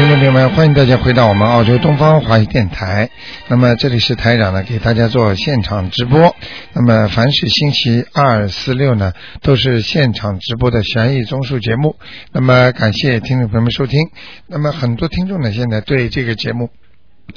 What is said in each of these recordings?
听众朋友们，欢迎大家回到我们澳洲东方华语电台。那么这里是台长呢，给大家做现场直播。那么凡是星期二、四、六呢，都是现场直播的悬疑综述节目。那么感谢听众朋友们收听。那么很多听众呢，现在对这个节目。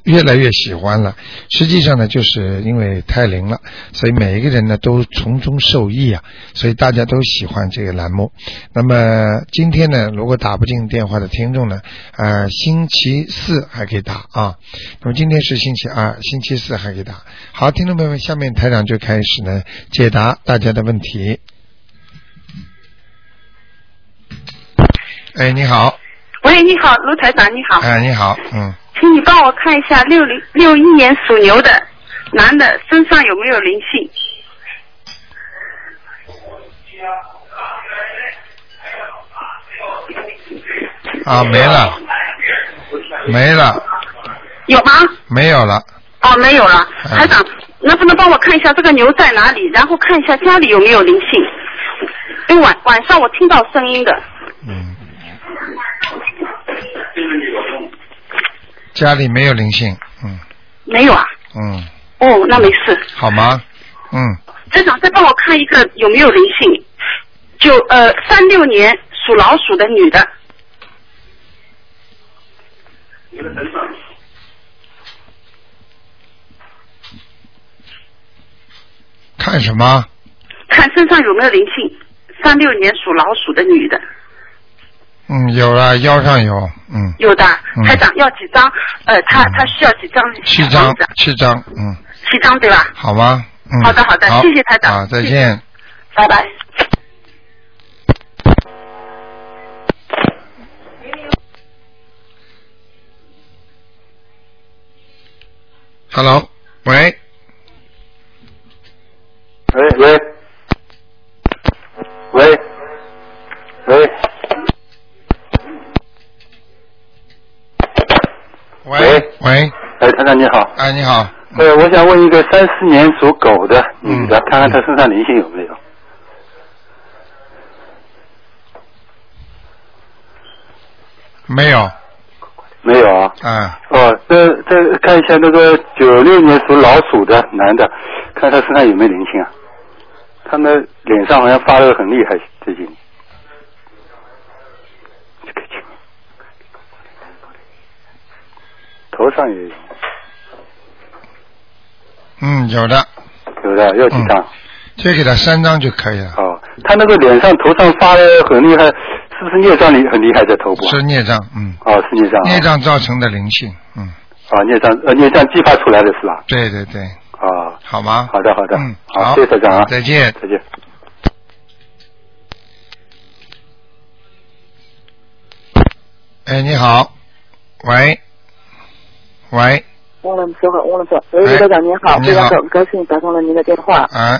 越来越喜欢了，实际上呢，就是因为太灵了，所以每一个人呢都从中受益啊，所以大家都喜欢这个栏目。那么今天呢，如果打不进电话的听众呢，呃，星期四还可以打啊。那么今天是星期二，星期四还可以打。好，听众朋友们，下面台长就开始呢解答大家的问题。哎，你好。喂，你好，卢台长，你好。哎，你好，嗯。请你帮我看一下六零六一年属牛的男的身上有没有灵性？啊，没了，没了。有吗？没有了。哦，没有了。台长，能不能帮我看一下这个牛在哪里？然后看一下家里有没有灵性？因为晚晚上我听到声音的。嗯。家里没有灵性，嗯。没有啊。嗯。哦，那没事。好吗？嗯。队长，再帮我看一个有没有灵性？就呃，三六年属老鼠的女的。看什么？看身上有没有灵性？三六年属老鼠的女的。嗯，有了，腰上有，嗯。有的，台长要几张？呃，他他需要几张？七张，七张，嗯。七张对吧？好吗？嗯。好的，好的，谢谢台长。好，再见。拜拜。Hello，喂。喂喂。喂。哎，团长你好。哎，你好。呃，我想问一个三四年属狗的女的，看看她身上灵性有没有？没有。没有啊。嗯。哦，这这看一下那个九六年属老鼠的男的，看他身上有没有灵性啊？他那脸上好像发热很厉害，最近。头上也有，嗯，有的，有的，要几张？就给他三张就可以了。哦，他那个脸上、头上发的很厉害，是不是孽障里很厉害在头部？是孽障，嗯。哦，是孽障。孽障造成的灵性，嗯。啊，孽障呃，孽障激发出来的是吧？对对对。啊。好吗？好的好的。嗯，好，谢谢台长啊。再见。再见。哎，你好，喂。喂，忘了说话，忘了说。喂，刘长您好，非常高高兴打通了您的电话。啊，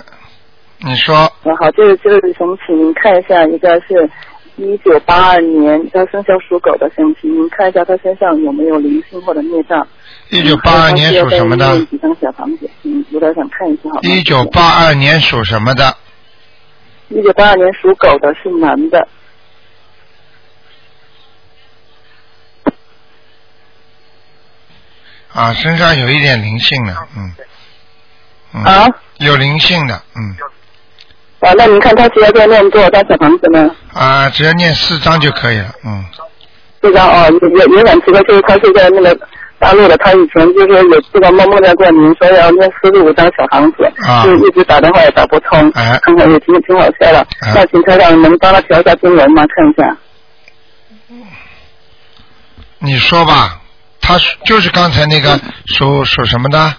你说。你好，就是就是想请您看一下，一个是一九八二年，他生肖属狗的，想请您看一下他身上有没有灵性或者孽障。一九八二年属什么的？几张小房子？嗯，有点想看一下，好一九八二年属什么的？一九八二年属狗的是男的。啊，身上有一点灵性的，嗯，啊，有灵性的，嗯。啊，那您看他需要再念多少张小房子呢？啊，只要念四张就可以了，嗯。四张哦，也也很奇怪，就是他是在那个大陆的，他以前就是有这个梦梦见过您说要念四十五张小房子，啊就一直打电话也打不通，看看也挺挺好笑的。那请台长能帮他调一下经文吗？看一下。你说吧。他就是刚才那个属属什么的？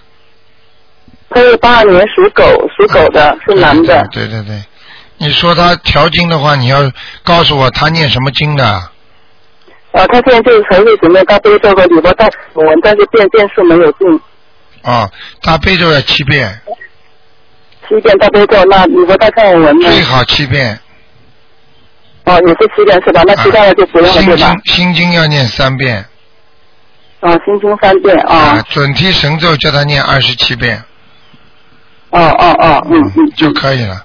他是八二年属狗，属狗的是男的。对对对，你说他调经的话，你要告诉我他念什么经的？啊，他现在就是纯粹准备大悲咒和礼佛大文，但是变变数没有进。啊，大悲咒要七遍。七遍大悲咒，那礼佛大忏文呢？最好七遍。哦，也是七遍是吧？那其他的就不用了对吧？心经心经要念三遍。啊，心经三遍啊！准提神咒叫他念二十七遍。哦哦哦，嗯嗯，就可以了。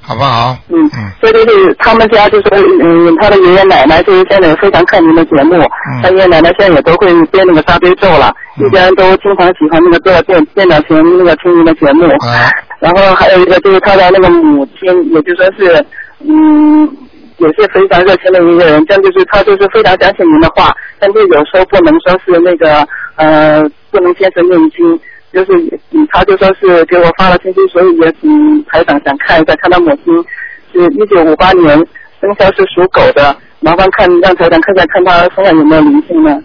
好不好？嗯嗯。所以就是他们家就是，嗯，他的爷爷奶奶就是现在非常看您的节目，他爷爷奶奶现在也都会编那个大悲咒了，一家人都经常喜欢那个坐在电电脑前那个听您的节目。啊。然后还有一个就是他的那个母亲，也就说是，嗯。也是非常热情的一个人，但就是他就是非常相信您的话，但是有时候不能说是那个呃不能坚持念经，就是嗯他就说是给我发了信息，所以也嗯台长想看一下，看他母亲是一九五八年生肖是属狗的，麻烦看让台长看看看他身上有没有灵性呢？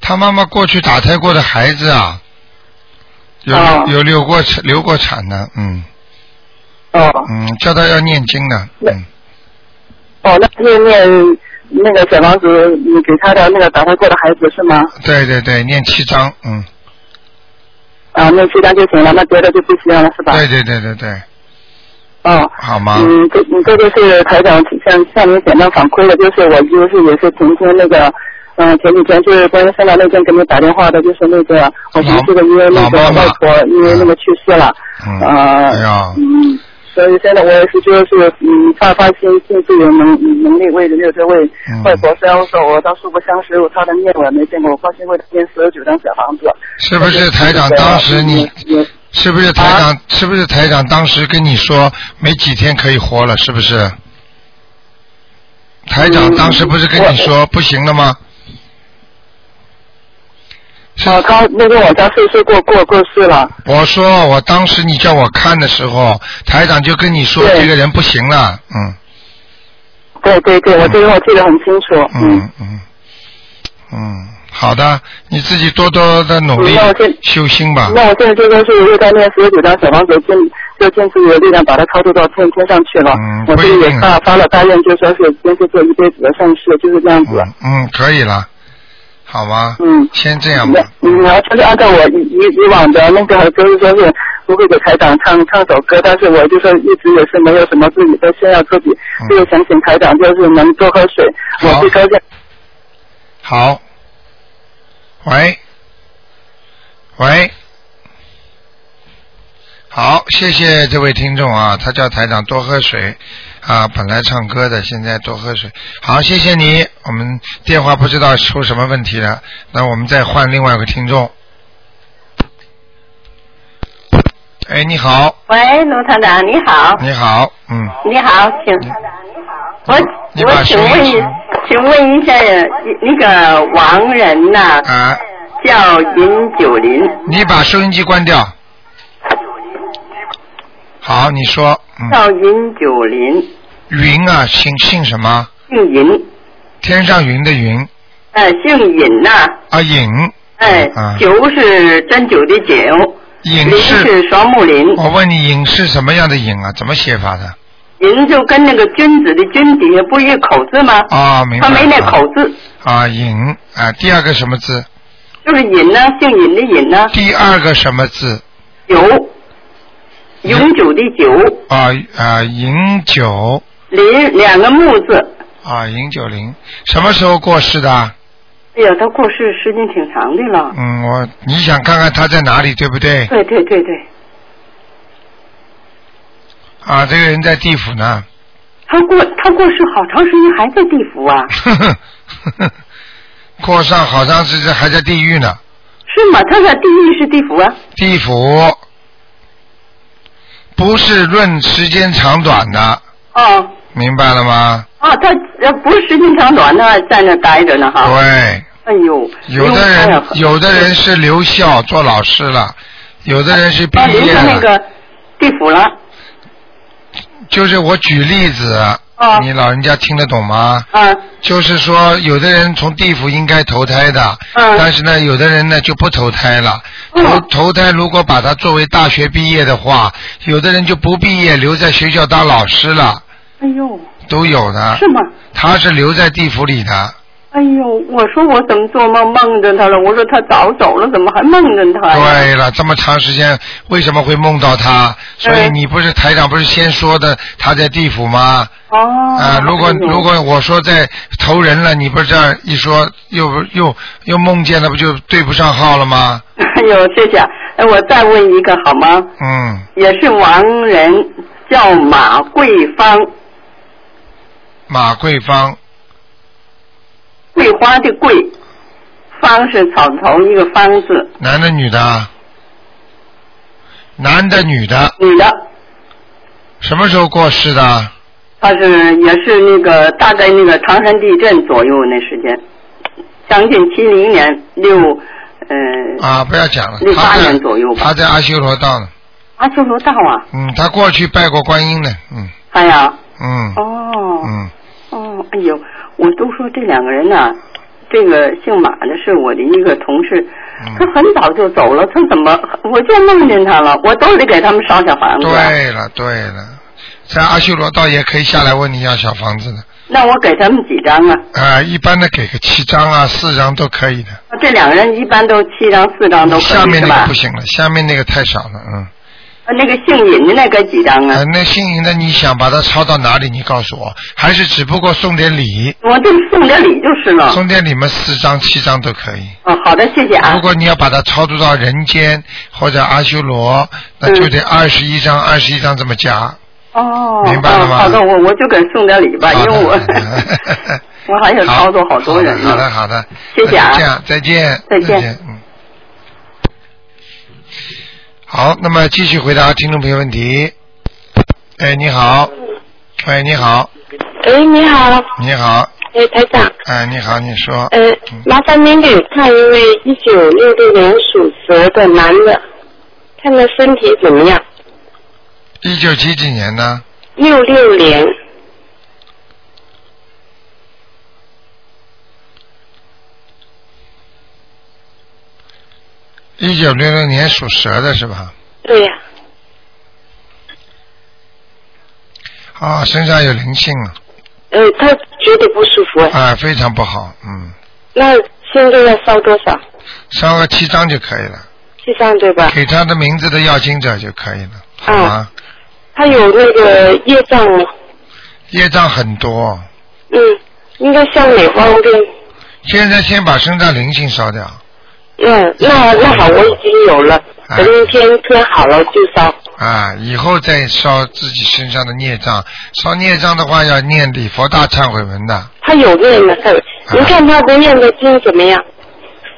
他妈妈过去打胎过的孩子啊，有有流过产流过产的，嗯。哦，嗯，叫他要念经的，嗯。哦，那念念那个小房子，你给他的那个打胎过的孩子是吗？对对对，念七章，嗯。啊，念七章就行了，那别的就不需要了，是吧？对对对对对。哦。好吗？嗯，这这就是台长向向您简单反馈的，就是我就是也是今天那个，嗯，前几天就是关于生了那天给你打电话的，就是那个我同事的因为那个外婆因为那个去世了，嗯。哎呀。嗯。所以现在我也是就是嗯发发心，尽自己能能力为这个位外婆，虽然我说我到素不相识，我他的面我也没见过，我发心为他建四十九张小房子。是不是台长当时你？是不是台长？是不是台长当时跟你说没几天可以活了？是不是？台长当时不是跟你说不行了吗？啊，他那个我家岁数过过过世了。我说，我当时你叫我看的时候，台长就跟你说这个人不行了，嗯。对对对，我这个我记得很清楚。嗯嗯嗯，好的，你自己多多的努力修心吧。那我现在就说是又在练十九张小房子，尽就尽自己的力量把它超度到天天上去了。嗯，我这里也发发了大愿，就说是坚持做一辈子的善事，就是这样子。嗯，可以了。好吗？嗯，先这样吧。嗯，然后就是按照我以以以往的那个，就是说是不会给台长唱唱首歌，但是我就说一直也是没有什么自己的炫耀自己，就是想请台长就是能多喝水，我最高兴。好。喂。喂。好，谢谢这位听众啊，他叫台长多喝水啊，本来唱歌的，现在多喝水。好，谢谢你，我们电话不知道出什么问题了，那我们再换另外一个听众。哎，你好。喂，卢团长，你好。你好，嗯。你好，请。我我请问一，请问一下，那个王人呐，啊叫尹九林。你把收音机关掉。好，你说。叫云九林。云啊，姓姓什么？姓尹。天上云的云。哎，姓尹呐。啊，尹。哎。九是针灸的九。尹是双木林。我问你，尹是什么样的尹啊？怎么写法的？尹就跟那个君子的君底下不一个口字吗？啊，明白。他没那口字。啊，尹啊，第二个什么字？就是尹呢，姓尹的尹呢。第二个什么字？九。永久的久啊啊，饮酒林两个木字啊，饮酒林什么时候过世的？哎呀，他过世时间挺长的了。嗯，我你想看看他在哪里，对不对？对对对对。啊，这个人在地府呢。他过他过世好长时间还在地府啊。过上好长时间还在地狱呢。是吗？他在地狱是地府啊？地府。不是论时间长短的。哦。明白了吗？啊，他不是时间长短的，在那待着呢哈。对。哎呦。有的人，有的人是留校做老师了，有的人是毕业了。那个地府了。就是我举例子。你老人家听得懂吗？嗯。就是说，有的人从地府应该投胎的，嗯。但是呢，有的人呢就不投胎了。投投胎如果把他作为大学毕业的话，有的人就不毕业，留在学校当老师了。哎呦。都有的。是吗？他是留在地府里的。哎呦，我说我怎么做梦梦着他了？我说他早走了，怎么还梦着他对了，这么长时间为什么会梦到他？所以你不是台长不是先说的他在地府吗？哦。啊，如果如果我说在投人了，你不是这样一说，又又又梦见了，不就对不上号了吗？哎呦，谢谢。哎，我再问一个好吗？嗯。也是亡人，叫马桂芳。马桂芳。桂花的桂，芳是草头一个芳字。男的女的？男的女的？女的。什么时候过世的？他是也是那个大概那个唐山地震左右那时间，将近七零年六呃。啊，不要讲了。六八年左右吧。他在阿修罗道呢。阿修罗道啊。嗯，他过去拜过观音的，嗯。哎呀。嗯。哦。嗯。哦，哎呦，我都说这两个人呐，这个姓马的是我的一个同事，他很早就走了，他怎么我就梦见他了，我都得给他们烧小房子。对了，对了。在阿修罗道也可以下来问你要小房子的。那我给他们几张啊？啊，一般的给个七张啊，四张都可以的。这两个人一般都七张、四张都可以下面那个不行了，下面那个太少了，嗯。那个姓尹的那个几张啊？那姓尹的你想把它抄到哪里？你告诉我，还是只不过送点礼？我就送点礼就是了。送点礼嘛，四张、七张都可以。哦，好的，谢谢啊。如果你要把它超度到人间或者阿修罗，那就得二十一张、二十一张这么加。哦，明白了吗？好的，我我就给送点礼吧，因为我 我还想操作好多人呢。好的，好的，谢谢啊，这样再见，再见，嗯。好，那么继续回答听众朋友问题。哎，你好，喂，你好。哎，你好。你好。哎，台长。哎，你好，你说。呃，麻烦您给看一位一九六六年属蛇的男的，看他身体怎么样。一九几几年呢？六六年。一九六六年属蛇的是吧？对呀。啊，身上有灵性啊。呃，他觉得不舒服。啊，非常不好，嗯。那现在要烧多少？烧个七张就可以了。七张对吧？给他的名字的要经者就可以了，好吗？他有那个业障吗？业障很多。嗯，应该向哪方面？现在先把身上灵性烧掉。嗯，那那好，我已经有了，等天天好了就烧。啊，以后再烧自己身上的孽障，烧孽障的话要念礼佛大忏悔文的。他有念的，您看他不念的经怎么样？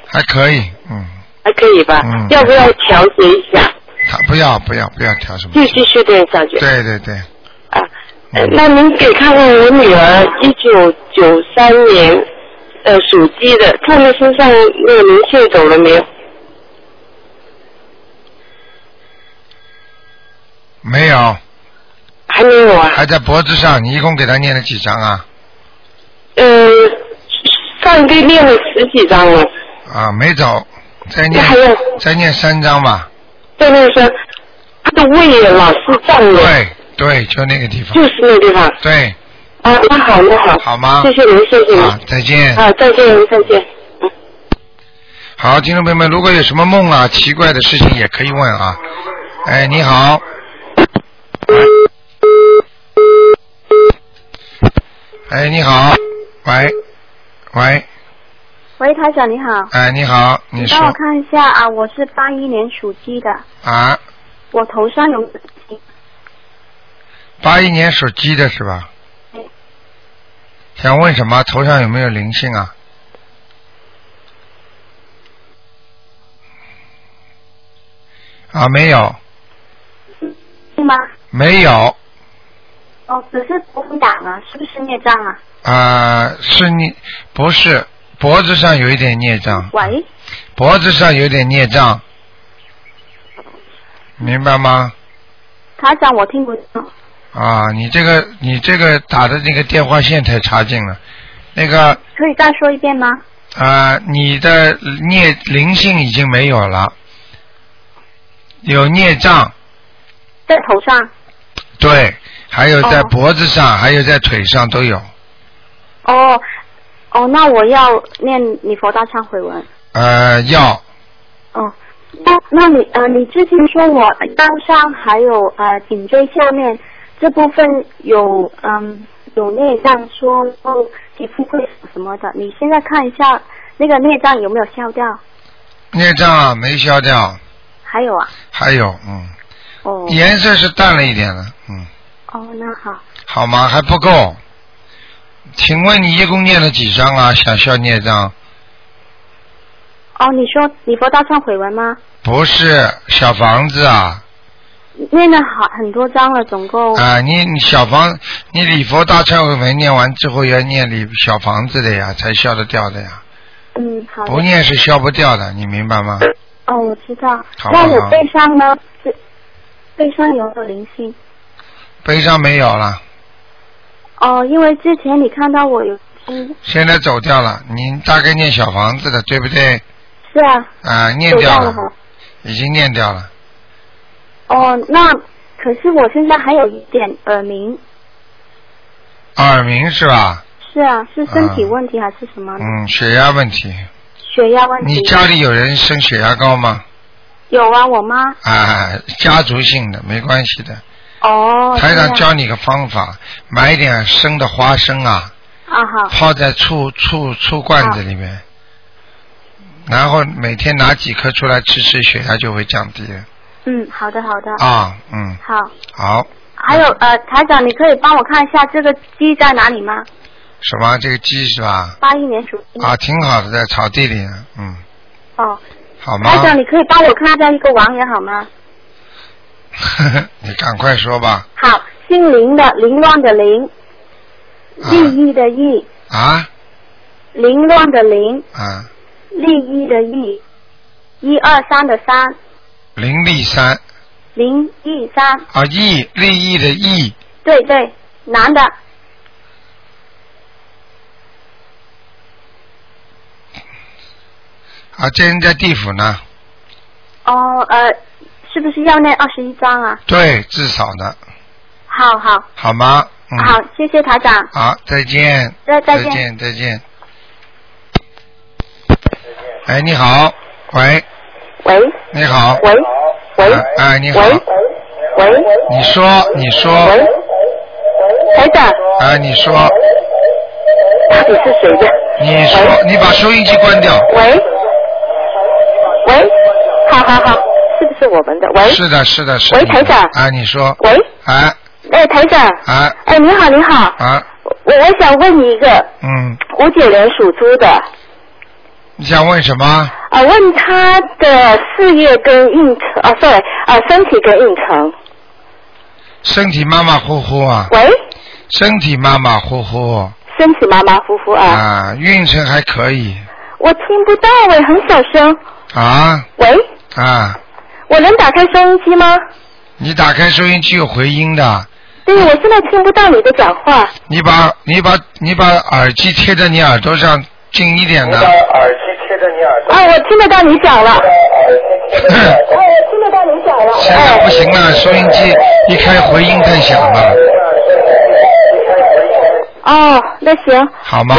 还可以，嗯。还可以吧？嗯。要不要调节一下？他不要不要不要调什么？就继续念下去。对对对。啊，那您给看看我女儿一九九三年呃属鸡的，看她身上那个灵性走了没有？没有。还没有啊？还在脖子上，你一共给他念了几张啊？呃，上一个念了十几张了。啊，没走，再念再念三张吧。再念三他的胃老是胀的。对对，就那个地方。就是那个地方。对。啊，那好，那好。好吗？谢谢您，谢谢您。啊，再见。啊，再见，再见。嗯。好，听众朋友们，如果有什么梦啊、奇怪的事情，也可以问啊。哎，你好。哎，你好。喂，喂。喂，台长你好。哎，你好，你说。帮我看一下啊，我是八一年属鸡的。啊。我头上有。八一年属鸡的是吧？想问什么？头上有没有灵性啊？啊，没有。是吗？没有。哦，只是头打啊，是不是孽障啊？啊，是你不是？脖子上有一点孽障。喂。脖子上有点孽障，明白吗？他讲我听不懂。啊，你这个你这个打的那个电话线太差劲了，那个。可以再说一遍吗？啊，你的孽灵性已经没有了，有孽障。在头上。对，还有在脖子上，还有在腿上都有。哦。哦，那我要念礼佛大忏悔文。呃，要。哦，那那你呃，你之前说我腰上还有呃颈椎下面这部分有嗯有内脏，说哦皮肤会什么的，你现在看一下那个内脏有没有消掉？内脏啊，没消掉。还有啊？还有，嗯。哦。颜色是淡了一点了，嗯。哦，那好。好吗？还不够。请问你一共念了几张啊？想消孽障。哦，你说你佛大忏悔文吗？不是小房子啊。念了好很多张了，总共。啊，你你小房，你礼佛大忏悔文念完之后要念礼小房子的呀，才消得掉的呀。嗯，好。不念是消不掉的，你明白吗？哦，我知道。那我背上呢？背上有没有灵性？背上没有了。哦，因为之前你看到我有。现在走掉了，你大概念小房子的，对不对？是啊。啊，念掉了。已经念掉了。哦，那可是我现在还有一点耳鸣。耳鸣是吧？是啊，是身体问题还是什么？嗯，血压问题。血压问题。你家里有人生血压高吗？有啊，我妈。啊，家族性的，没关系的。哦。台长教你个方法，买一点生的花生啊。啊好。泡在醋醋醋罐子里面，然后每天拿几颗出来吃吃，血压就会降低了。嗯，好的好的。啊，嗯。好。好。还有呃，台长，你可以帮我看一下这个鸡在哪里吗？什么？这个鸡是吧？八一年属鸡。啊，挺好的，在草地里，嗯。哦。好吗？台长，你可以帮我看一下一个王爷好吗？呵呵，你赶快说吧。好，姓林的，凌乱的凌，利益的益。啊。凌乱的凌。啊。利益的益，一二三的三。林立山，林立山啊，义利益的义，对对，男的。啊，这人在地府呢。哦，呃，是不是要那二十一张啊？对，至少的。好好。好吗？嗯好，谢谢台长。好，再见。再再见。再见，再见。哎，你好，喂。喂，你好。喂，喂，哎，你好。喂，喂，你说，你说。喂，台长。哎，你说。到底是谁的？你说，你把收音机关掉。喂，喂，好好好，是不是我们的？喂。是的，是的，是。喂，台长。哎，你说。喂。哎。哎，台长。哎。哎，你好，你好。啊。我我想问你一个。嗯。五九年属猪的。你想问什么？啊，问他的事业跟运程啊，sorry 啊，身体跟运程。身体马马虎虎啊。喂。身体马马虎虎。身体马马虎虎啊。啊，运程还可以。我听不到喂，很小声。啊。喂。啊。我能打开收音机吗？你打开收音机有回音的。对，我现在听不到你的讲话。你把你把你把耳机贴在你耳朵上近一点的。耳机贴在你耳朵。啊，我听得到你讲了。哎，我听得到你讲了。现在不行了，收音机一开回音太响了。哦，那行。好吗？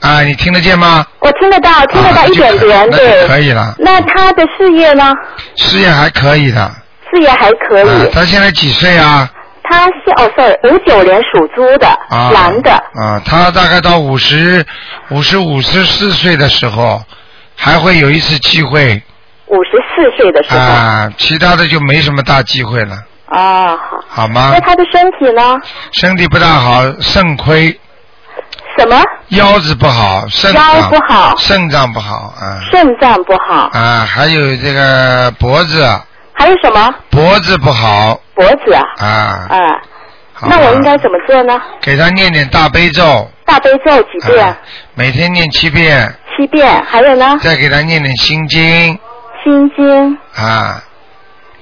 啊，你听得见吗？我听得到，听得到一点点，对。可以了。那他的事业呢？事业还可以的。事业还可以。他现在几岁啊？他是哦，sorry，五九年属猪的，男的。啊，他大概到五十五十五十四岁的时候，还会有一次机会。五十四岁的时候。啊，其他的就没什么大机会了。啊，好。好吗？那他的身体呢？身体不大好，肾亏。什么？腰子不好，肾脏腰不好，肾脏不好啊。肾脏不好。啊，还有这个脖子。还有什么？脖子不好。脖子啊。啊。啊。那我应该怎么做呢？给他念点大悲咒。大悲咒几遍？每天念七遍。七遍，还有呢？再给他念点心经。心经。啊。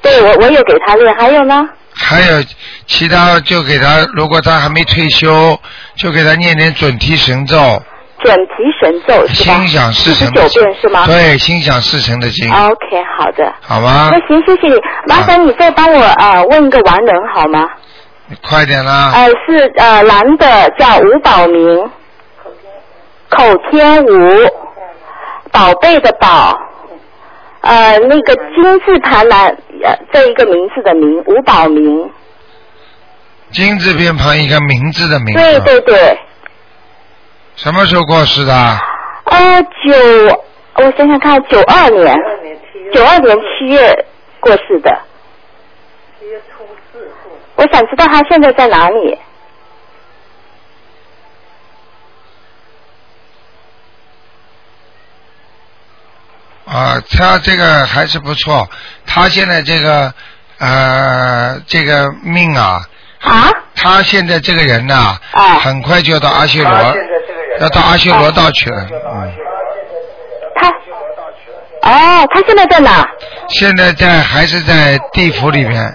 对，我我有给他念，还有呢？还有其他，就给他，如果他还没退休，就给他念点准提神咒。准提神咒是吧？心想事成。九遍是吗？对，心想事成的经。OK，好的。好吗？那行，谢谢你。麻烦你再帮我啊问一个完人好吗？你快点啦！呃，是呃男的叫吴宝明，口天吴，宝贝的宝，呃那个金字旁男呃这一个名字的名，吴宝明。金字边旁一个名字的名字。对对对。什么时候过世的？呃，九，我想想看，九二年，九二年七月过世的。我想知道他现在在哪里。啊，他这个还是不错。他现在这个呃，这个命啊，啊，他现在这个人呐、啊很快就要到阿修罗，要到阿修罗道去了。嗯，他哦，他现在在哪？现在在还是在地府里边，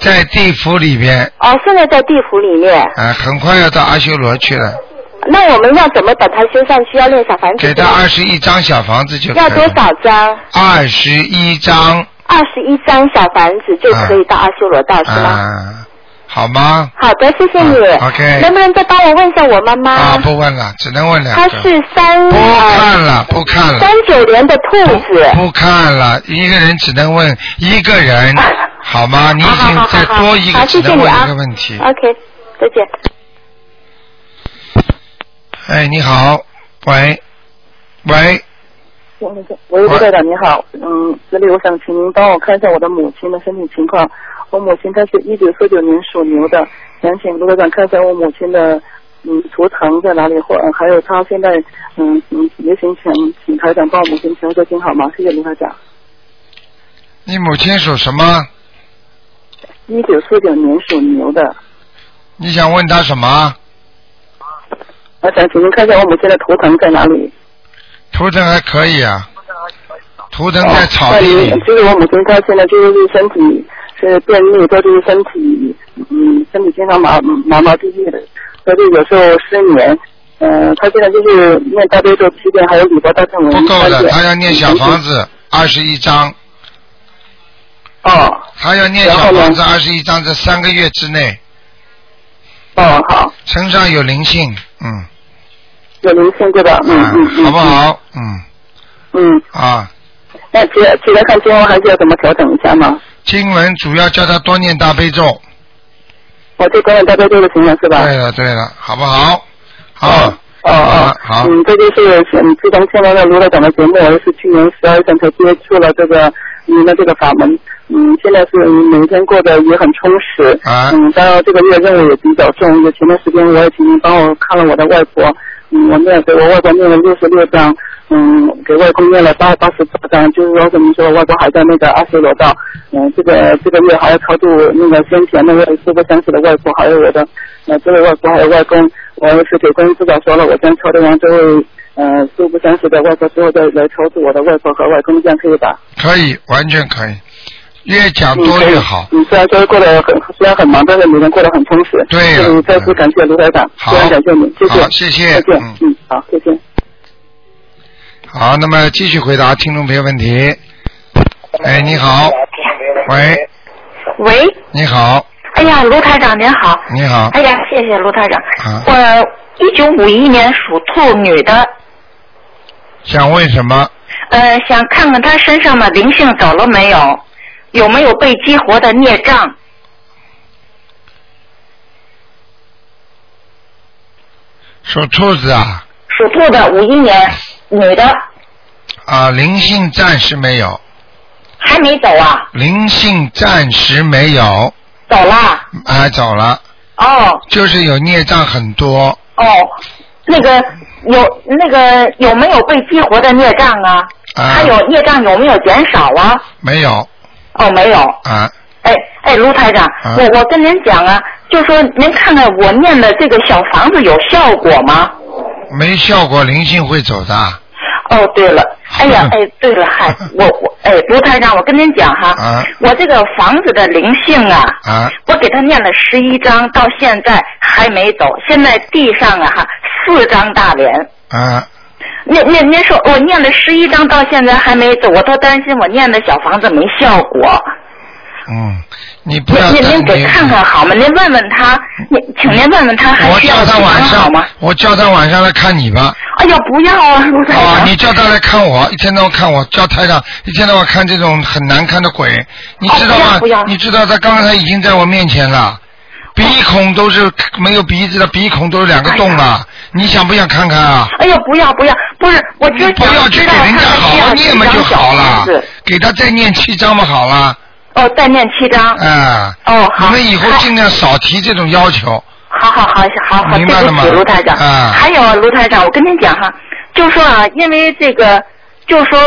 在地府里边，哦，现在在地府里面。啊，很快要到阿修罗去了。那我们要怎么把他修上去？要练小房子？给他二十一张小房子就可以要多少张？二十一张二十一张小房子就可以到阿修罗道、是吗？啊，好吗？好的，谢谢你。啊，OK 能不能再帮我问一下我妈妈？啊，不问了，只能问两她个。是三不看呃了，不看了，三九年的兔子。不看了，一个人只能问一个人，好吗？你已经再多一个，好只能问谢谢你啊一个问题。OK，再见。哎，你好，喂，喂，喂，卢队长你好，嗯，这里我想请您帮我看一下我的母亲的身体情况。我母亲她是一九四九年属牛的，想请卢科长看一下我母亲的嗯图腾在哪里，或呃还有她现在嗯嗯也请请请台长帮我母亲调个经好吗？谢谢卢科长。你母亲属什么？一九四九年属牛的，你想问她什么？我想请您看一下我母亲的图腾在哪里。图腾还可以啊，图腾在草地里。哦就是我母亲她现在就是身体是便秘，再就是身体嗯身体经常麻麻麻痹痹的，所以有时候失眠。呃，他现在就是念大悲咒七遍，还有礼佛大忏文不够的，他要念小房。子二十一章。哦。他要念小房子二十一章，这三个月之内。哦，好。身上有灵性，嗯。有灵性对吧？嗯嗯嗯。好不好？嗯。嗯。啊，那其其他看经文还是要怎么调整一下吗？经文主要叫他多念大悲咒。我就观念大悲咒就行了是吧？对了对了，好不好？好。哦哦，好。嗯，这就是嗯，自从听了那卢台长的节目，我是去年十二月份才接触了这个您的这个法门，嗯，现在是每天过得也很充实，啊嗯，当然这个月任务也比较重，就前段时间我也请您帮我看了我的外婆，嗯，我念给我外婆念了六十六章，嗯，给外公念了八八十八章，就是说怎么说，外婆还在那个阿修罗道，嗯，这个这个月还要超度那个先前那位素不相识的外婆，还有我的呃这位外婆还有外公，我是给观音菩萨说了，我先超度完这位呃素不相识的外婆之后，再来超度我的外婆和外公，这样可以吧？可以，完全可以，越讲多越好。嗯，虽然说过得很虽然很忙，但是每天过得很充实。对了嗯，再次感谢卢台长，非常感谢你，谢谢，谢谢再见，嗯嗯，好，再见。好，那么继续回答听众朋友问题。哎，你好，喂，喂，你好，哎呀，卢台长您好。你好，哎呀，谢谢卢台长。啊我一九五一年属兔女的，想问什么？呃，想看看她身上的灵性走了没有，有没有被激活的孽障？属兔子啊属兔的，五一年女的，啊，灵性暂时没有，还没走啊？灵性暂时没有，走了？啊，走了，哦就是有孽障很多，哦，那个有那个有没有被激活的孽障啊？啊还有孽障有没有减少啊？没有哦，没有。啊，哎哎，卢台长，啊我我跟您讲啊，就说您看看我念的这个小房子有效果吗？没效果，灵性会走的，哦，对了，哎呀，哎，对了，嗨，我我哎，卢台长，我跟您讲哈，啊我这个房子的灵性啊，啊，我给他念了十一章，到现在还没走，现在地上啊哈四张大脸。啊，您您您说我念了十一章到现在还没走，我都担心我念的小房子没效果。嗯，你不要担您给看看好吗？您问问他，您请您问问他还我需要几叫他晚上我叫他晚上来看你吧。哎呀，不要啊，卢台哦，长。你叫他来看我，一天到晚看我，叫台长一天到晚看这种很难看的鬼，你知道吗？你知道他刚才已经在我面前了，鼻孔都是没有鼻子的，鼻孔都是两个洞啊！你想不想看看啊？哎呀，不要不要，不是，我就不要去给人家好好念嘛就好了，给他再念七章嘛，好了。哦，再念七章。嗯。哦，好。你们以后尽量少提这种要求。好好好，好好，对不起，卢台长。啊。还有卢台长，我跟您讲哈，就说啊，因为这个，就说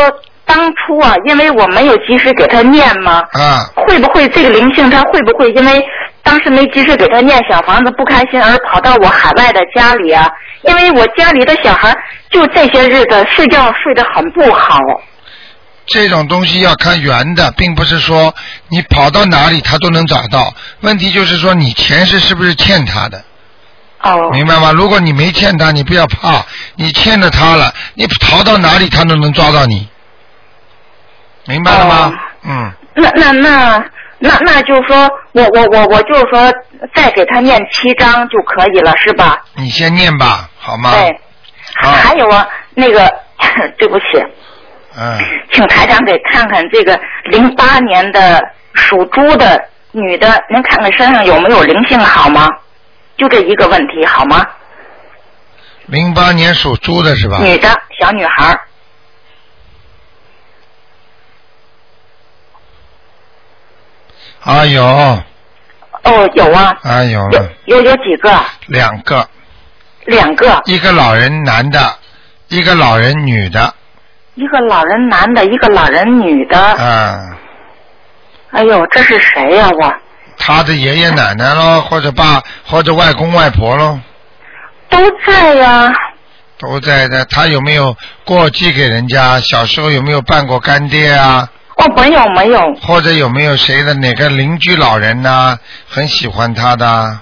当初啊，因为我没有及时给他念嘛。啊。会不会这个灵性他会不会因为当时没及时给他念小房子不开心而跑到我海外的家里啊？因为我家里的小孩就这些日子睡觉睡得很不好。这种东西要看缘的，并不是说你跑到哪里他都能找到。问题就是说你前世是不是欠他的？哦。明白吗？如果你没欠他，你不要怕，你欠了他了，你逃到哪里他都能抓到你。明白了吗？嗯。那那那那那就是说我我我我就是说再给他念七章就可以了，是吧？你先念吧，好吗？对。还有啊，那个 对不起。嗯。请台长给看看这个零八年的属猪的女的，您看看身上有没有灵性好吗？就这一个问题好吗？零八年属猪的是吧？女的小女孩。啊有。哦有啊。啊有。有有几个？两个。两个。一个老人男的，一个老人女的。一个老人男的，一个老人女的。嗯。哎呦，这是谁呀？我。他的爷爷奶奶喽，或者爸，或者外公外婆喽。都在呀。都在的，他有没有过继给人家？小时候有没有办过干爹啊？哦，没有没有。或者有没有谁的哪个邻居老人呐，很喜欢他的？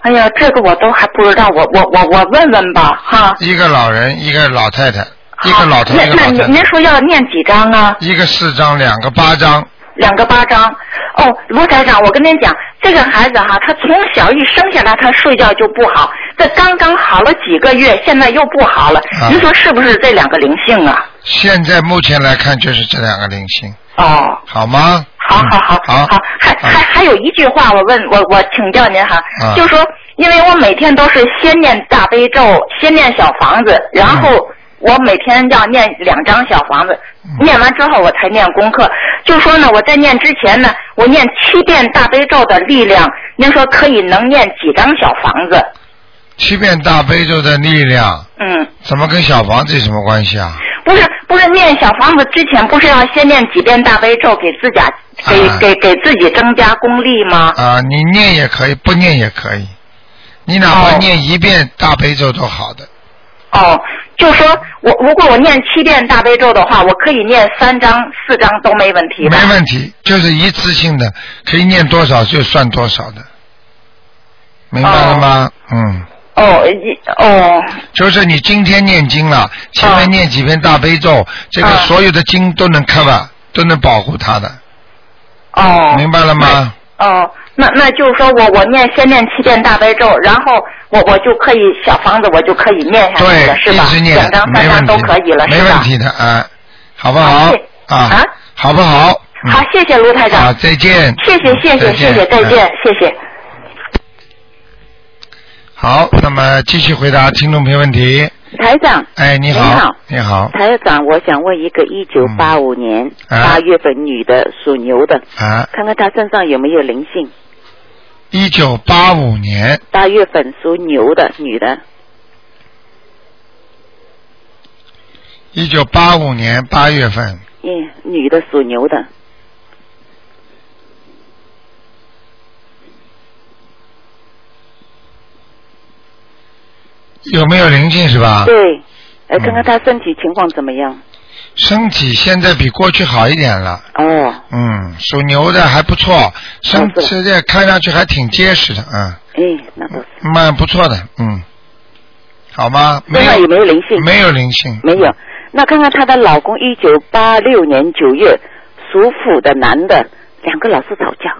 哎呀，这个我都还不知道，我我我我问问吧，哈。一个老人，一个老太太，一个老头，一个老太太。那那您说要念几张啊？一个四张，两个八张。两个八张。哦，卢台长，我跟您讲，这个孩子哈，他从小一生下来，他睡觉就不好，这刚刚好了几个月，现在又不好了。您说是不是这两个灵性啊？现在目前来看，就是这两个灵性。哦。好吗？好好好。好。好，还还还有一句话，我问我我请教您哈，就说因为我每天都是先念大悲咒，先念小房子，然后我每天要念两张小房子，念完之后我才念功课。就说呢，我在念之前呢，我念七遍大悲咒的力量，您说可以能念几张小房子？七遍大悲咒的力量。嗯。怎么跟小房子有什么关系啊？不是不是，念小房子之前不是要先念几遍大悲咒，给自家给给给自己增加功力吗？啊，你念也可以，不念也可以，你哪怕念一遍大悲咒都好的。哦，就说我如果我念七遍大悲咒的话，我可以念三张、四张都没问题。没问题，就是一次性的，可以念多少就算多少的，明白了吗？嗯。哦，一哦。就是你今天念经了，前面念几遍大悲咒，这个所有的经都能 cover，都能保护他的。哦。明白了吗？哦，那那就是说我我念先念七遍大悲咒，然后我我就可以小房子我就可以念下去了，是吧？两张三张都可以了，是吧？没问题的啊，好不好？啊，好不好？好，谢谢卢台长。好，再见。谢谢谢谢谢谢，再见，谢谢。好，那么继续回答听众朋友问题。台长。哎，你好。你好。台长，我想问一个一九八五年八月份女的属牛的，啊，看看她身上有没有灵性。一九八五年八月份属牛的女的。一九八五年八月份。嗯，女的属牛的。有没有灵性是吧？对，来，看看她身体情况怎么样。身体现在比过去好一点了。哦。嗯，属牛的还不错，身现在看上去还挺结实的，嗯。哎，那倒是。蛮不错的，嗯。好吗？身上有没有灵性？没有灵性。没有。那看看她的老公，一九八六年九月属虎的男的，两个老是吵架。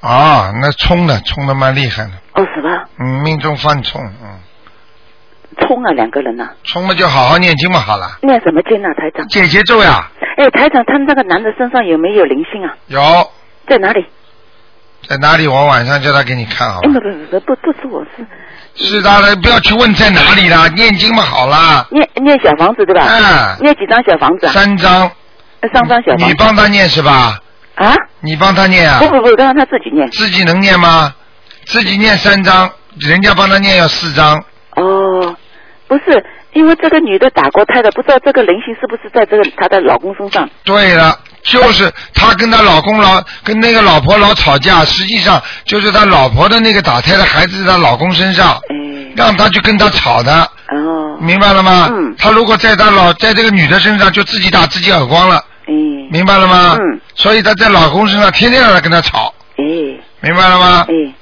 啊，那冲的冲的蛮厉害的。哦，是吧？嗯，命中犯冲，嗯。冲啊，两个人呐。冲了就好好念经嘛，好了。念什么经啊，台长？解节奏呀。哎，台长，他们那个男的身上有没有灵性啊？有。在哪里？在哪里？我晚上叫他给你看好哎，不不不不不是我是是他的，不要去问在哪里了，念经嘛好了。念念小房子对吧？嗯。念几张小房子啊？三张。三张小房子。你帮他念是吧？啊？你帮他念啊？不不不，让他自己念。自己能念吗？自己念三张，人家帮他念要四张。哦，不是，因为这个女的打过胎的，不知道这个灵性是不是在这个她的老公身上？对了，就是她跟她老公老跟那个老婆老吵架，实际上就是她老婆的那个打胎的孩子在她老公身上，让她去跟他吵的。哦。明白了吗？嗯。他如果在她老在这个女的身上，就自己打自己耳光了。嗯。明白了吗？嗯。所以她在老公身上天天让她跟他吵。哎。明白了吗？哎。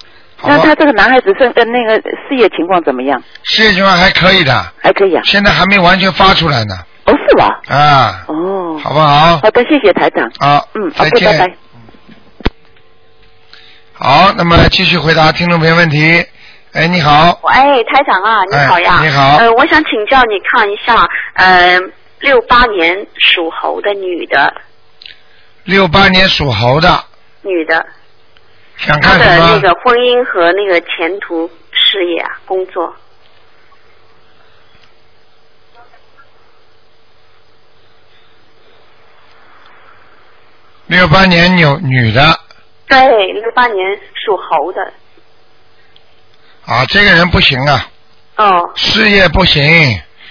那他这个男孩子是呃那个事业情况怎么样？事业情况还可以的。还可以啊。现在还没完全发出来呢。哦，是吧？啊。哦。好不好？好的，谢谢台长。好。嗯，再见拜拜。好，那么继续回答听众朋友问题。哎，你好。喂，台长啊，你好呀。哎你好呃，我想请教你看一下，呃，六八年属猴的女的，六八年属猴的，女的，想看什么？那个婚姻和那个前途、事业啊、工作。六八年女女的对，六八年属猴的。啊，这个人不行啊，哦，事业不行，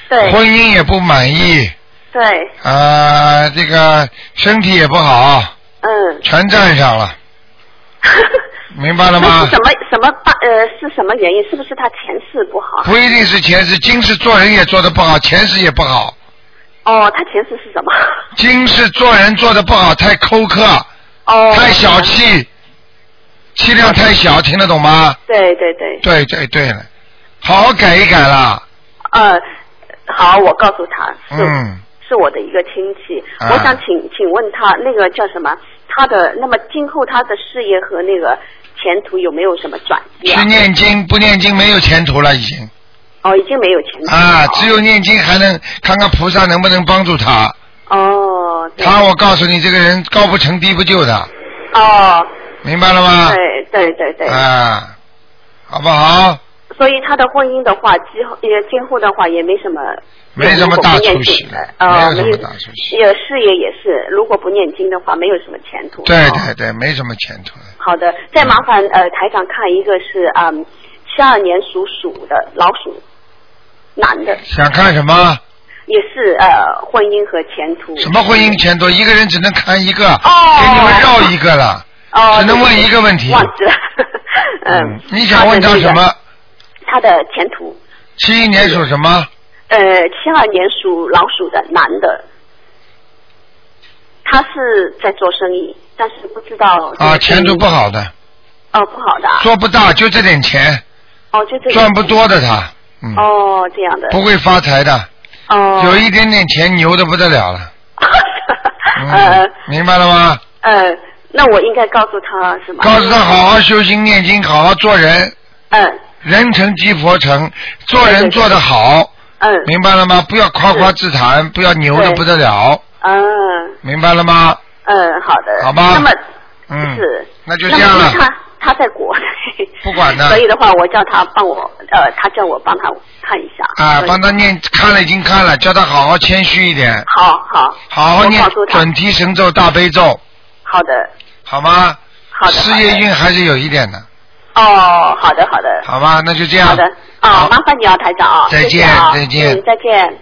对。婚姻也不满意，对，啊，这个身体也不好，嗯。全占上了，明白了那吗是？什么什么大呃是什么原因？是不是他前世不好？不一定是前世，今世做人也做的不好，前世也不好。哦，他前世是什么？今世做人做的不好，太苛刻，哦。太小气，气量太小，听得懂吗？对对对。对对对了，好好改一改啦。呃，好，我告诉他是、嗯，是我的一个亲戚，啊我想请请问他那个叫什么？他的那么今后他的事业和那个前途有没有什么转机啊去？念经，不念经没有前途了，已经哦，已经没有前途了啊，只有念经还能看看菩萨能不能帮助他。哦。他，我告诉你，这个人高不成低不就的，哦，明白了吗？对对对对。啊，好不好？所以他的婚姻的话，今后也今后的话也没什么。没什么大出息如果不念经的，呃，没有什么大出息。也事业也是，如果不念经的话，没有什么前途。对对对，没什么前途。好的，再麻烦呃台长看一个是嗯七二年属鼠的老鼠，男的，想看什么？也是呃婚姻和前途。什么婚姻前途？一个人只能看一个，哦给你们绕一个了，哦，只能问一个问题。忘记了。嗯，你想问他什么？他的前途，七一年属什么？呃，七二年属老鼠的男的，他是在做生意，但是不知道啊，前途不好的，哦，不好的啊。做不大，就这点钱，哦，就这个赚不多的他，嗯，哦，这样的。不会发财的，哦。有一点点钱牛的不得了了，呃嗯，明白了吗？呃，那我应该告诉他是吗？告诉他好好修心念经，好好做人，嗯人成即佛成，做人做得好，嗯。明白了吗？不要夸夸自谈，不要牛的不得了，嗯。明白了吗？嗯，好的。好吧。那么嗯，是，那就这样了。他他在国内，不管的。所以的话，我叫他帮我，呃，他叫我帮他看一下。啊，帮他念，看了已经看了，叫他好好谦虚一点，好好。好好念准提神咒、大悲咒，好的。好吗？好的事业运还是有一点的，哦，好的好的好吧？那就这样。好的啊，麻烦你啊，台长啊，再见谢谢啊再见嗯，再见。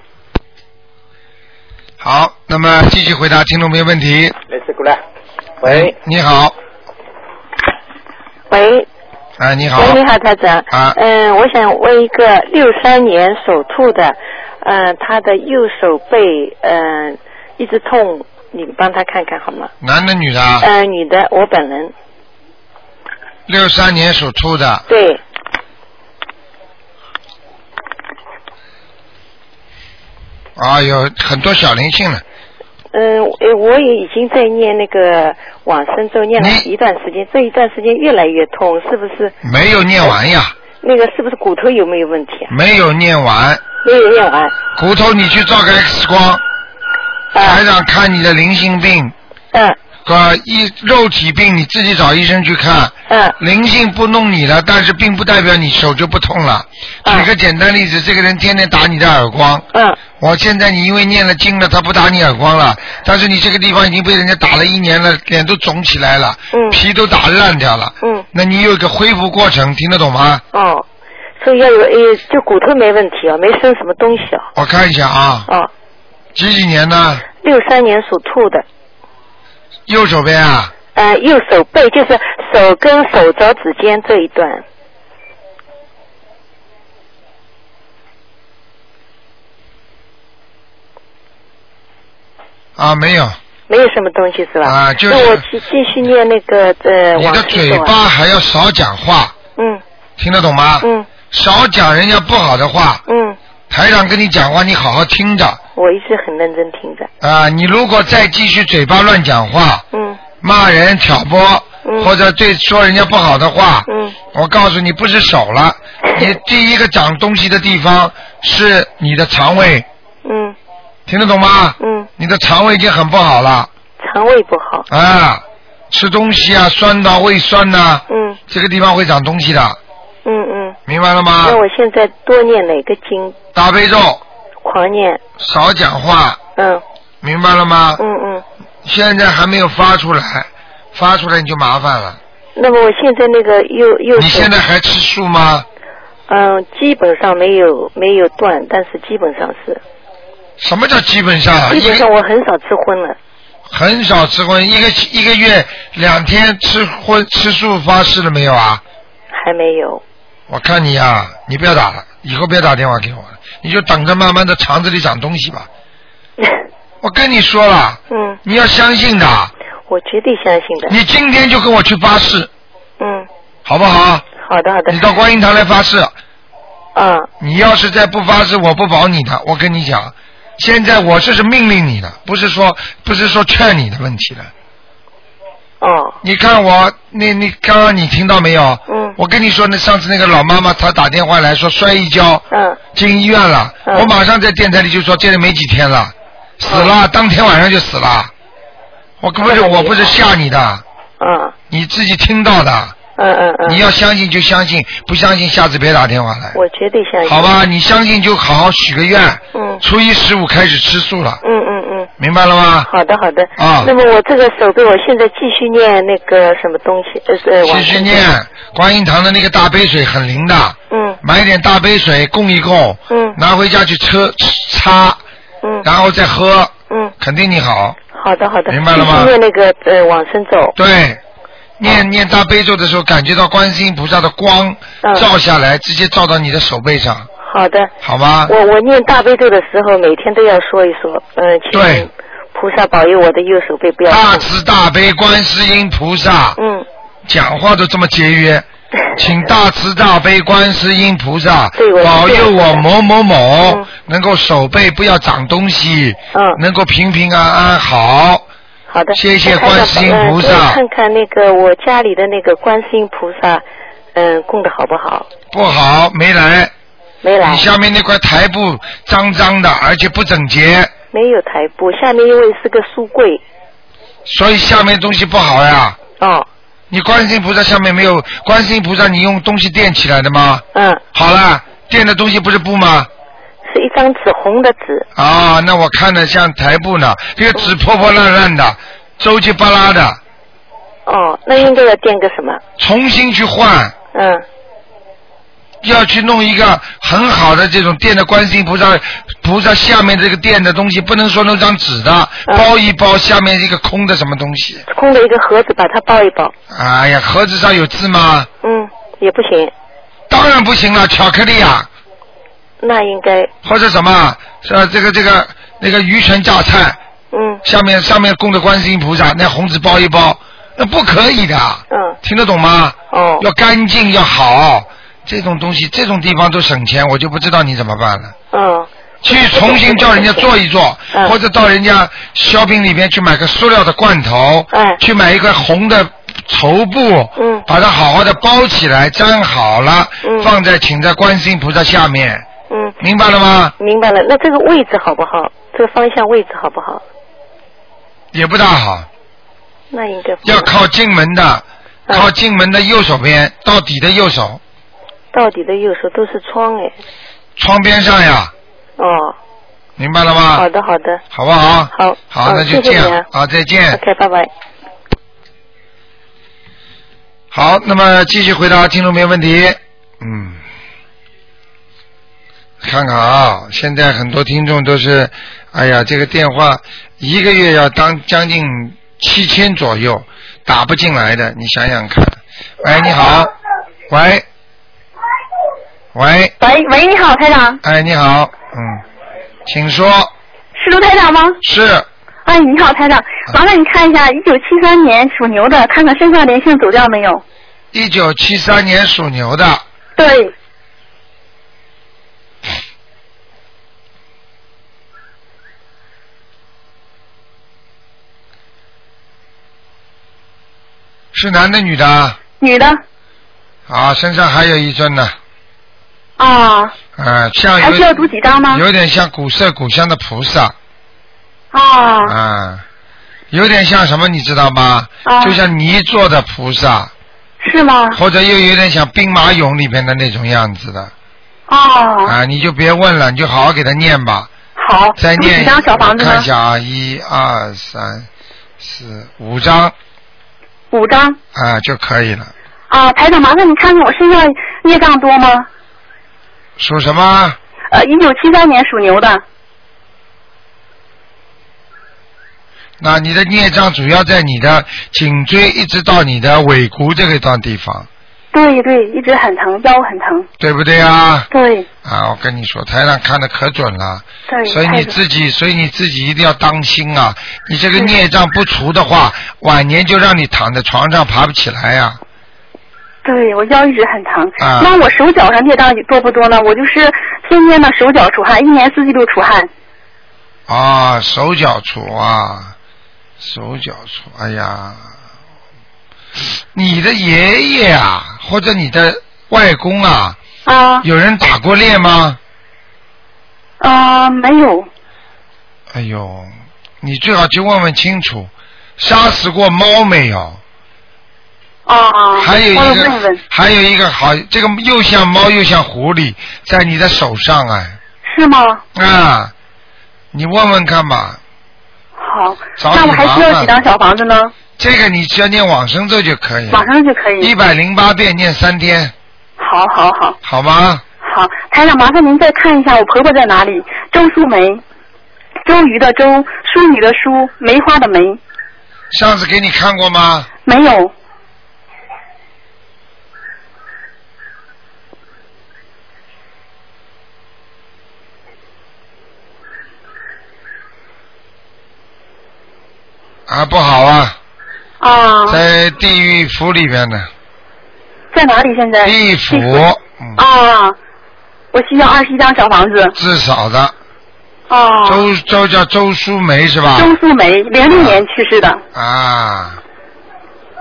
好，那么继续回答听众朋友问题。没事过来。喂，你好，喂，啊，你好，喂，你好，台长。啊嗯，我想问一个六三年属兔的，嗯，他的右手背嗯一直痛，你帮他看看好吗？男的女的啊？嗯，女的，我本人。六三年属兔的，对，啊，有很多小灵性了，嗯，呃我也已经在念那个往生咒，念了一段时间，这一段时间越来越痛，是不是？没有念完呀，那个是不是骨头有没有问题啊？没有念完，没有念完。骨头你去照个 X 光，台长看你的灵性病，嗯，个一肉体病，你自己找医生去看。嗯。灵性不弄你了，但是并不代表你手就不痛了。举个简单例子，这个人天天打你的耳光。嗯。我现在你因为念了经了，他不打你耳光了，但是你这个地方已经被人家打了一年了，脸都肿起来了，嗯皮都打烂掉了。嗯。那你有一个恢复过程，听得懂吗？哦，所以要有诶，就骨头没问题啊，没生什么东西啊。我看一下啊。哦。几几年呢？六三年属兔的，右手边啊？呃，右手背就是手跟手肘指尖这一段。啊，没有。没有什么东西是吧？啊就是那我继继续念那个呃。你的嘴巴还要少讲话，嗯听得懂吗？嗯。少讲人家不好的话。嗯。台长跟你讲话，你好好听着我一直很认真听着。啊！你如果再继续嘴巴乱讲话，嗯骂人、挑拨，嗯或者对说人家不好的话，嗯我告诉你，不是手了，你第一个长东西的地方是你的肠胃，嗯听得懂吗？嗯。你的肠胃已经很不好了肠胃不好。啊，吃东西啊，酸到胃酸呐、嗯这个地方会长东西的，嗯嗯。明白了吗那？我现在多念哪个经？大悲咒，狂念。少讲话，嗯明白了吗？嗯嗯。现在还没有发出来，发出来你就麻烦了。那么我现在那个又又。你现在还吃素吗？嗯，基本上没有没有断，但是基本上是。什么叫基本上啊？基本上我很少吃荤了。很少吃荤，一个一个月两天吃荤吃素发誓了没有啊？还没有。我看你呀、你不要打了，以后别打电话给我了，你就等着慢慢的肠子里长东西吧。我跟你说了，嗯，你要相信的，我绝对相信的。你今天就跟我去发誓，嗯，好不好？好的好的。你到观音堂来发誓。啊。你要是再不发誓，我不保你的。我跟你讲，现在我这是命令你的，不是说不是说劝你的问题了。哦。你看我，你你刚刚你听到没有？嗯。我跟你说，那上次那个老妈妈她打电话来说摔一跤，嗯，进医院了。嗯我马上在电台里就说这里没几天了，死了，当天晚上就死了。我不是我不是吓你的，嗯你自己听到的。嗯嗯嗯。你要相信就相信，不相信下次别打电话来。我绝对相信。好吧，你相信就好好许个愿。嗯。初一十五开始吃素了，嗯嗯嗯。明白了吗？好的好的。啊那么我这个手背，我现在继续念那个什么东西？呃呃，往生咒继续念观音堂的那个大杯水很灵的，嗯买点大杯水供一供，嗯拿回家去车擦，嗯然后再喝，嗯。肯定你好。好的好的。明白了吗继续念那个呃往生咒。对，念念大悲咒的时候，感觉到观世音菩萨的光嗯照下来，直接照到你的手背上，好的。好吗？我我念大悲咒的时候，每天都要说一说，嗯、请对菩萨保佑我的右手背不要大。慈大悲观世音菩萨，嗯，讲话都这么节约。请大慈大悲观世音菩萨保佑我某某某嗯能够手背不要长东西，嗯能够平平安安好。好的。谢谢观世音菩萨看看那个我家里的那个观世音菩萨，嗯、供的好不好？不好，没来。没来你。下面那块台布脏脏的，而且不整洁，没有台布，下面因为是个书柜。所以下面东西不好呀。哦。你观世音菩萨下面没有观世音菩萨，你用东西垫起来的吗？嗯。好了，垫的东西不是布吗？是一张纸，红的纸。啊，那我看的像台布呢，这个纸破破烂烂的，皱结巴拉的，哦，那应该要垫个什么？重新去换。嗯。要去弄一个很好的这种垫的观世音菩萨，菩萨下面这个垫的东西，不能说弄张纸的，嗯包一包，下面一个空的什么东西。空的一个盒子，把它包一包。哎呀，盒子上有字吗？嗯，也不行。当然不行了，巧克力啊，那应该。或者什么，是吧？这个这个那个鱼泉榨菜，嗯。下面上面供的观世音菩萨，那红纸包一包，那不可以的。嗯。听得懂吗？哦。要干净要好，这种东西这种地方都省钱，我就不知道你怎么办了。嗯。去重新叫人家做一做，嗯或者到人家烧饼里边去买个塑料的罐头，嗯去买一块红的绸布，嗯把它好好的包起来，粘好了，嗯放在请在观世音菩萨下面，嗯。明白了吗？明白了，那这个位置好不好？这个方向位置好不好？也不大好，那应该要靠进门的，靠进门的右手边，到底的右手。到底的右手都是窗哎。窗边上呀。哦。明白了吗？好的，好的。好不好？好。好，那就这样。好，再见。OK，拜拜。好，那么继续回答听众朋友问题。嗯，看看啊，现在很多听众都是，哎呀，这个电话一个月要当将近七千左右，打不进来的，你想想看。喂，你好，喂，喂，喂喂，你好，台长。哎，你好，嗯，请说。是卢台长吗？是。哎，你好，台长，麻烦你看一下，一九七三年属牛的，看看身上灵性走掉没有？一九七三年属牛的。对。是男的女的？女的。啊，身上还有一尊呢。啊。啊，像有还需要读几张吗？有点像古色古香的菩萨。啊。啊，有点像什么，你知道吗？啊就像泥做的菩萨。是吗？或者又有点像兵马俑里面的那种样子的。哦。啊，你就别问了，你就好好给他念吧。好。再念几张小房子看一下啊，一二三四五张五张。啊就可以了。啊，台长，麻烦你看看我身上孽障多吗？属什么？呃，一九七三年属牛的。那你的孽障主要在你的颈椎一直到你的尾骨这个段地方，对对，一直很疼，腰很疼。对不对啊？对。啊，我跟你说，台上看的可准了。对。所以你自己，所以你自己一定要当心啊！你这个孽障不除的话，晚年就让你躺在床上爬不起来呀、对我腰一直很疼。啊那我手脚上孽障多不多呢？我就是天天呢手脚出汗，一年四季都出汗。啊，手脚出啊，手脚出，哎呀，你的爷爷啊，或者你的外公啊，啊有人打过猎吗？啊、没有。哎呦，你最好去问问清楚，杀死过猫没有？啊啊。还有一个。还有一个好，这个又像猫又像狐狸，在你的手上哎，是吗？啊，你问问看吧。好。那我还需要几张小房子呢？这个你只要念往生咒就可以了。马上就可以。一百零八遍念三天，好好好好吗？好，台长，麻烦您再看一下我婆婆在哪里？周淑梅，周瑜的周，淑女的淑，梅花的梅，上次给你看过吗？没有。啊，不好啊，啊。在地狱府里边呢。在哪里现在？地府啊，我需要二十一张小房子。至少的。哦。周周叫周淑梅是吧？周淑梅，零六年去世的。啊，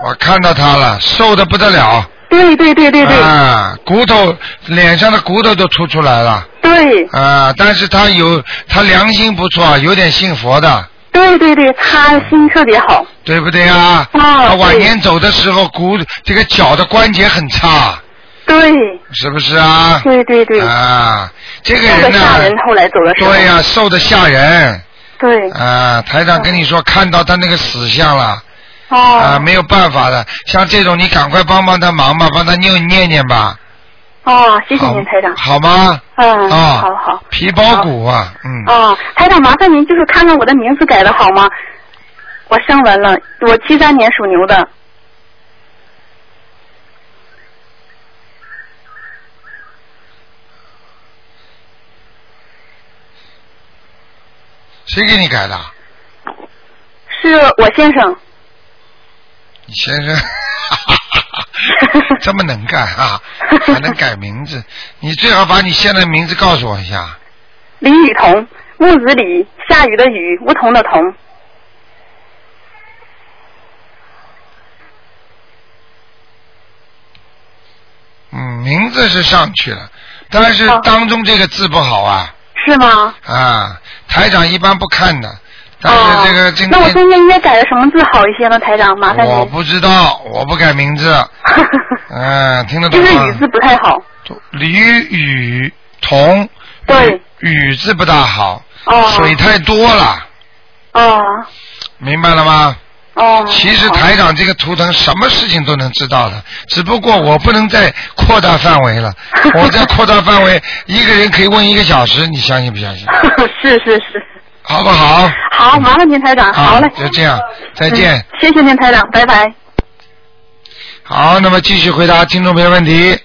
我看到她了，瘦的不得了。对对对对对。啊，骨头脸上的骨头都凸出来了。对。啊，但是她有，她良心不错，有点信佛的，对对对，他心特别好。对不对啊？啊他晚年走的时候骨这个脚的关节很差，对。是不是啊？对对对。啊，这个人呢？吓人，后来走的时候。对呀、瘦的吓人。对。啊，台长跟你说，看到他那个死相了。哦。啊，没有办法的，像这种你赶快帮帮他忙吧，帮他念念念吧，哦，谢谢您，台长。好吗？嗯，啊好好。皮包骨啊，嗯，哦，台长，麻烦您就是看看我的名字改的好吗？我声纹了，我七三年属牛的。谁给你改的？是我先生。你先生，这么能干啊，还能改名字？你最好把你现在的名字告诉我一下。李雨桐，木子李，下雨的雨，梧桐的桐。嗯，名字是上去了，但是当中这个字不好啊。是吗？啊，台长一般不看的，但是这个今那我天中间应该改个什么字好一些呢，台长？麻烦您。我不知道，我不改名字。嗯，听得懂吗就是雨？字不太好。李雨桐。对。雨字不大好。哦。水太多了，哦明白了吗？哦。其实台长这个图腾什么事情都能知道的，只不过我不能再扩大范围了。我再扩大范围，一个人可以问一个小时，你相信不相信？是是是。好不好？好，麻烦您台长。好嘞。就这样，再见。嗯谢谢您台长，拜拜。好，那么继续回答听众朋友问题。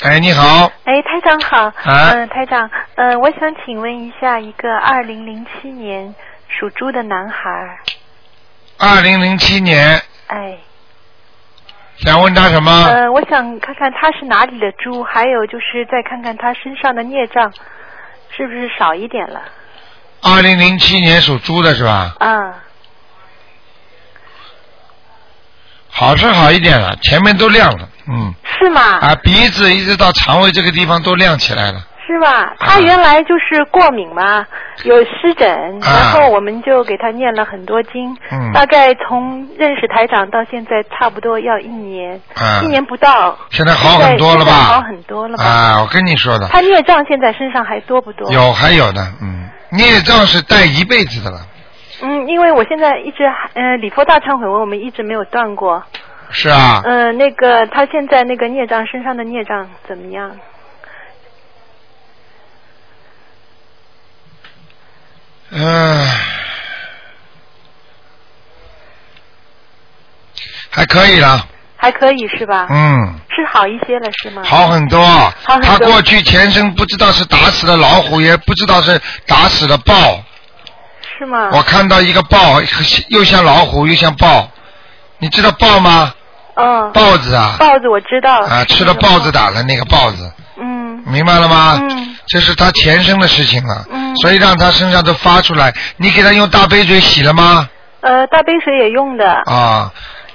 哎，你好，哎，台长好。啊嗯、台长，嗯、我想请问一下，一个二零零七年属猪的男孩儿，二零零七年，哎，想问他什么？呃，我想看看他是哪里的猪，还有就是再看看他身上的孽障是不是少一点了？二零零七年属猪的是吧？啊，好是好一点了，前面都亮了，嗯。是吗？啊，鼻子一直到肠胃这个地方都亮起来了。是吧？他原来就是过敏嘛，有湿疹，然后我们就给他念了很多经，大概从认识台长到现在差不多要一年，啊一年不到。现在好很多了吧好很多了吧？啊，我跟你说的，他孽障现在身上还多不多？有还有的，嗯，孽障是带一辈子的了，嗯，因为我现在一直嗯呃礼佛大忏悔文我们一直没有断过。是啊，嗯、那个他现在那个孽障身上的孽障怎么样？嗯、还可以了，还可以是吧？嗯，是好一些了是吗？好很多。很多他过去前生不知道是打死了老虎，也不知道是打死了豹。是吗？我看到一个豹，又像老虎又像豹，你知道豹吗？嗯。豹子啊。豹子我知道。啊，吃了豹子胆的那个豹子，嗯。明白了吗？嗯。这是他前生的事情了，嗯所以让他身上都发出来。你给他用大杯水洗了吗？呃，大杯水也用的。啊，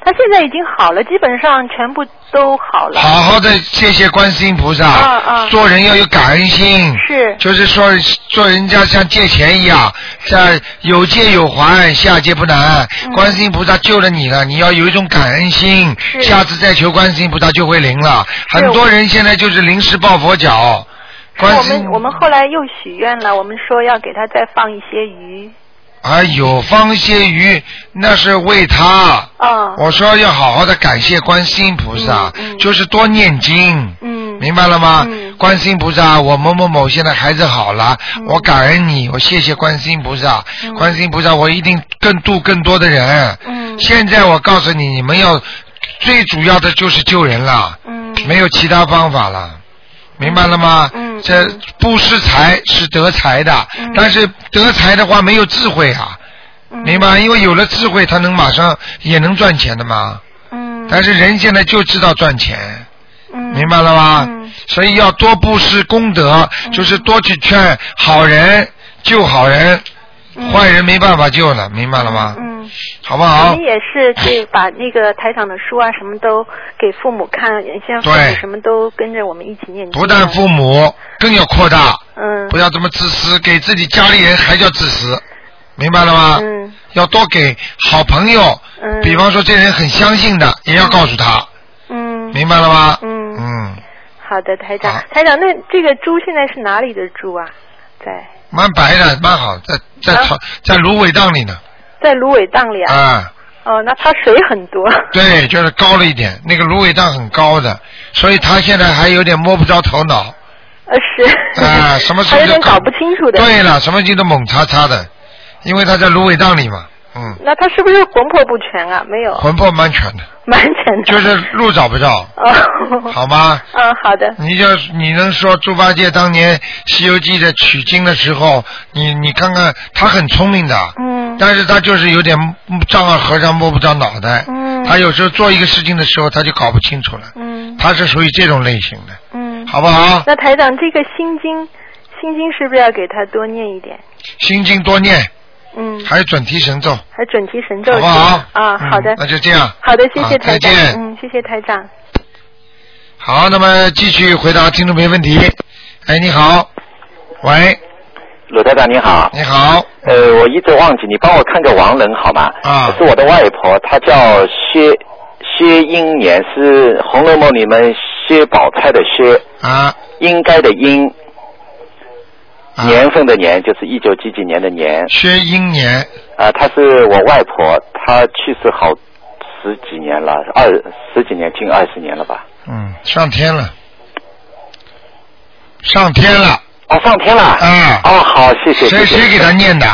他现在已经好了，基本上全部都好了。好好的谢谢观世音菩萨。啊啊做人要有感恩心。是。就是说，做人家像借钱一样，像有借有还，下借不难。嗯观世音菩萨救了你了，你要有一种感恩心，下次再求观世音菩萨就会灵了。很多人现在就是临时抱佛脚。观我们我们后来又许愿了，我们说要给他再放一些鱼。啊，有方些鱼，那是为他。嗯。我说要好好的感谢观世音菩萨，就是多念经。嗯。明白了吗？观世音菩萨，我某某某现在孩子好了，嗯我感恩你，我谢谢观世音菩萨。观世音菩萨，我一定更度更多的人。嗯。现在我告诉你，你们要最主要的就是救人了。嗯。没有其他方法了。明白了吗？嗯，这不施财是得财的，但是得财的话没有智慧啊，嗯明白？因为有了智慧，他能马上也能赚钱的嘛。嗯。但是人现在就知道赚钱，嗯。明白了吗？嗯。所以要多布施功德，就是多去劝好人救好人，坏人没办法救了，明白了吗？嗯。好不好我们？也是去把那个台长的书啊，什么都给父母看，像父母对什么都跟着我们一起念经。不但父母，更要扩大。嗯。不要这么自私，给自己家里人还叫自私，明白了吗？嗯。要多给好朋友，嗯。比方说这人很相信的，也要告诉他，嗯。明白了吗？嗯。嗯，好的，台长。台长，那这个猪现在是哪里的猪啊？在蛮白的，蛮好，在在草在芦苇荡里呢。在芦苇荡里啊？啊，哦，那它水很多。对，就是高了一点，那个芦苇荡很高的，所以他现在还有点摸不着头脑。呃，是。啊，什么事情都 搞不清楚的。对了，什么劲都猛叉叉的，因为他在芦苇荡里嘛，嗯，那他是不是魂魄不全啊？没有。魂魄蛮全的，蛮全的。就是路找不着，哦。好吗？嗯，好的。你就你能说猪八戒当年《西游记》在取经的时候，你你看看他很聪明的，嗯。但是他就是有点丈二和尚摸不着脑袋，嗯。他有时候做一个事情的时候，他就搞不清楚了，嗯。他是属于这种类型的，嗯。好不好？那台长，这个心经，心经是不是要给他多念一点？心经多念，嗯。还有准提神咒，还准提神咒好不好啊，好的嗯。那就这样。好的，谢谢台长。再见嗯，谢谢台长。好，那么继续回答听众朋友问题。哎，你好，喂，鲁台长你好。你好。呃，我一直忘记，你帮我看个亡人好吗？啊。是我的外婆，她叫薛薛英年，是《红楼梦》里面薛宝钗的薛。啊。应该的应。年份的年就是一九几几年的年。薛英年。啊，她是我外婆，她去世好十几年了，二十几年，近二十年了吧。嗯，上天了。上天了。哦，上天了。啊。哦，好，谢谢。谁谁给他念的？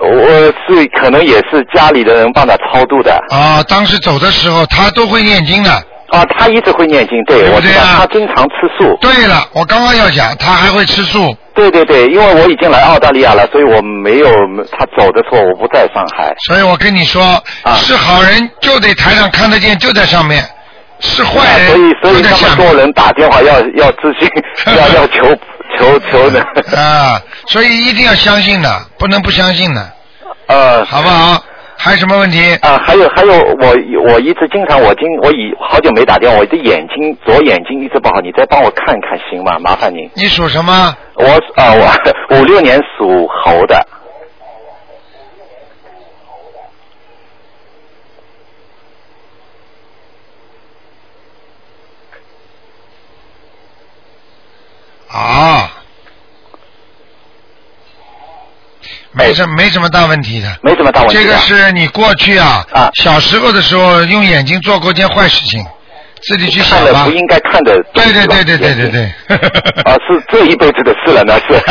我是可能也是家里的人帮他超度的。啊，当时走的时候他都会念经的。啊，他一直会念经，对，我知道他经常吃素。对了，我刚刚要讲，他还会吃素。对对对，因为我已经来澳大利亚了，所以我没有他走的时候我不在上海。所以我跟你说，是好人就得台上看得见，就在上面。是坏人，所以所以那么多人打电话要 要咨询，要要求求求的啊，所以一定要相信的，不能不相信的。呃，好不好？还有什么问题？啊，还有还有，我我一直经常我今我已好久没打电话，我的眼睛左眼睛一直不好，你再帮我看看行吗？麻烦您。你属什么？我啊，我五六年属猴的。啊，没什没什么大问题的，没什么大问题。这个是你过去啊，啊小时候的时候用眼睛做过件坏事情，自己去想吧。看了不应该看的。对对对对对对对。啊，是这一辈子的事了，那是。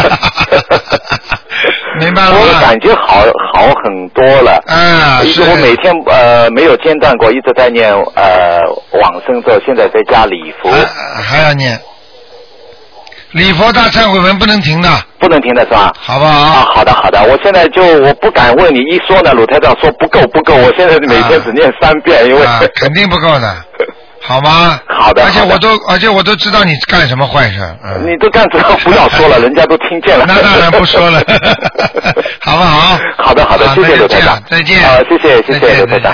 明白了。我感觉好好很多了。啊，是。我每天呃没有间断过，一直在念呃往生咒，现在在家礼佛。还要念。礼佛大忏悔文不能停的，不能停的是吧？好不好？啊，好的好的，我现在就我不敢问你，一说呢，鲁台长说不够不够，我现在每天只念三遍，因为肯定不够的，好吗？好的，而且我都而且我都知道你干什么坏事，嗯，你都干什么？不要说了，人家都听见了。那当然不说了，好不好？好的好的，谢谢鲁台长，再见，好，谢谢谢谢鲁台长。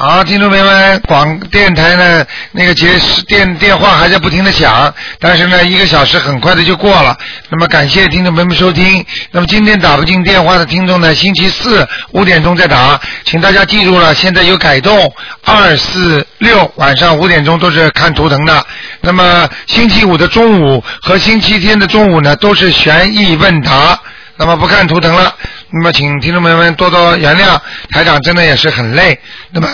好，听众朋友们，广电台呢那个接电电话还在不停的响，但是呢一个小时很快的就过了。那么感谢听众朋友们收听。那么今天打不进电话的听众呢，星期四五点钟再打，请大家记住了，现在有改动，二四六晚上五点钟都是看图腾的。那么星期五的中午和星期天的中午呢都是悬疑问答。那么不看图腾了，那么请听众朋友们多多原谅，台长真的也是很累。那么。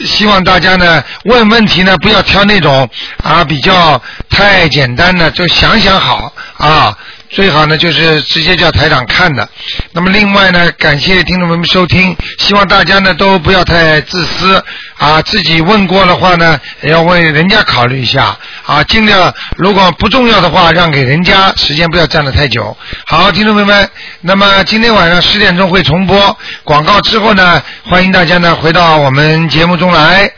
希望大家呢问问题呢不要挑那种啊比较太简单的，就想想好啊，最好呢就是直接叫台长看的。那么另外呢，感谢听众朋友们收听，希望大家呢都不要太自私啊，自己问过的话呢也要为人家考虑一下啊，尽量如果不重要的话让给人家，时间不要站得太久。好，听众朋友们，那么今天晚上十点钟会重播广告之后呢，欢迎大家呢回到我们节目中来。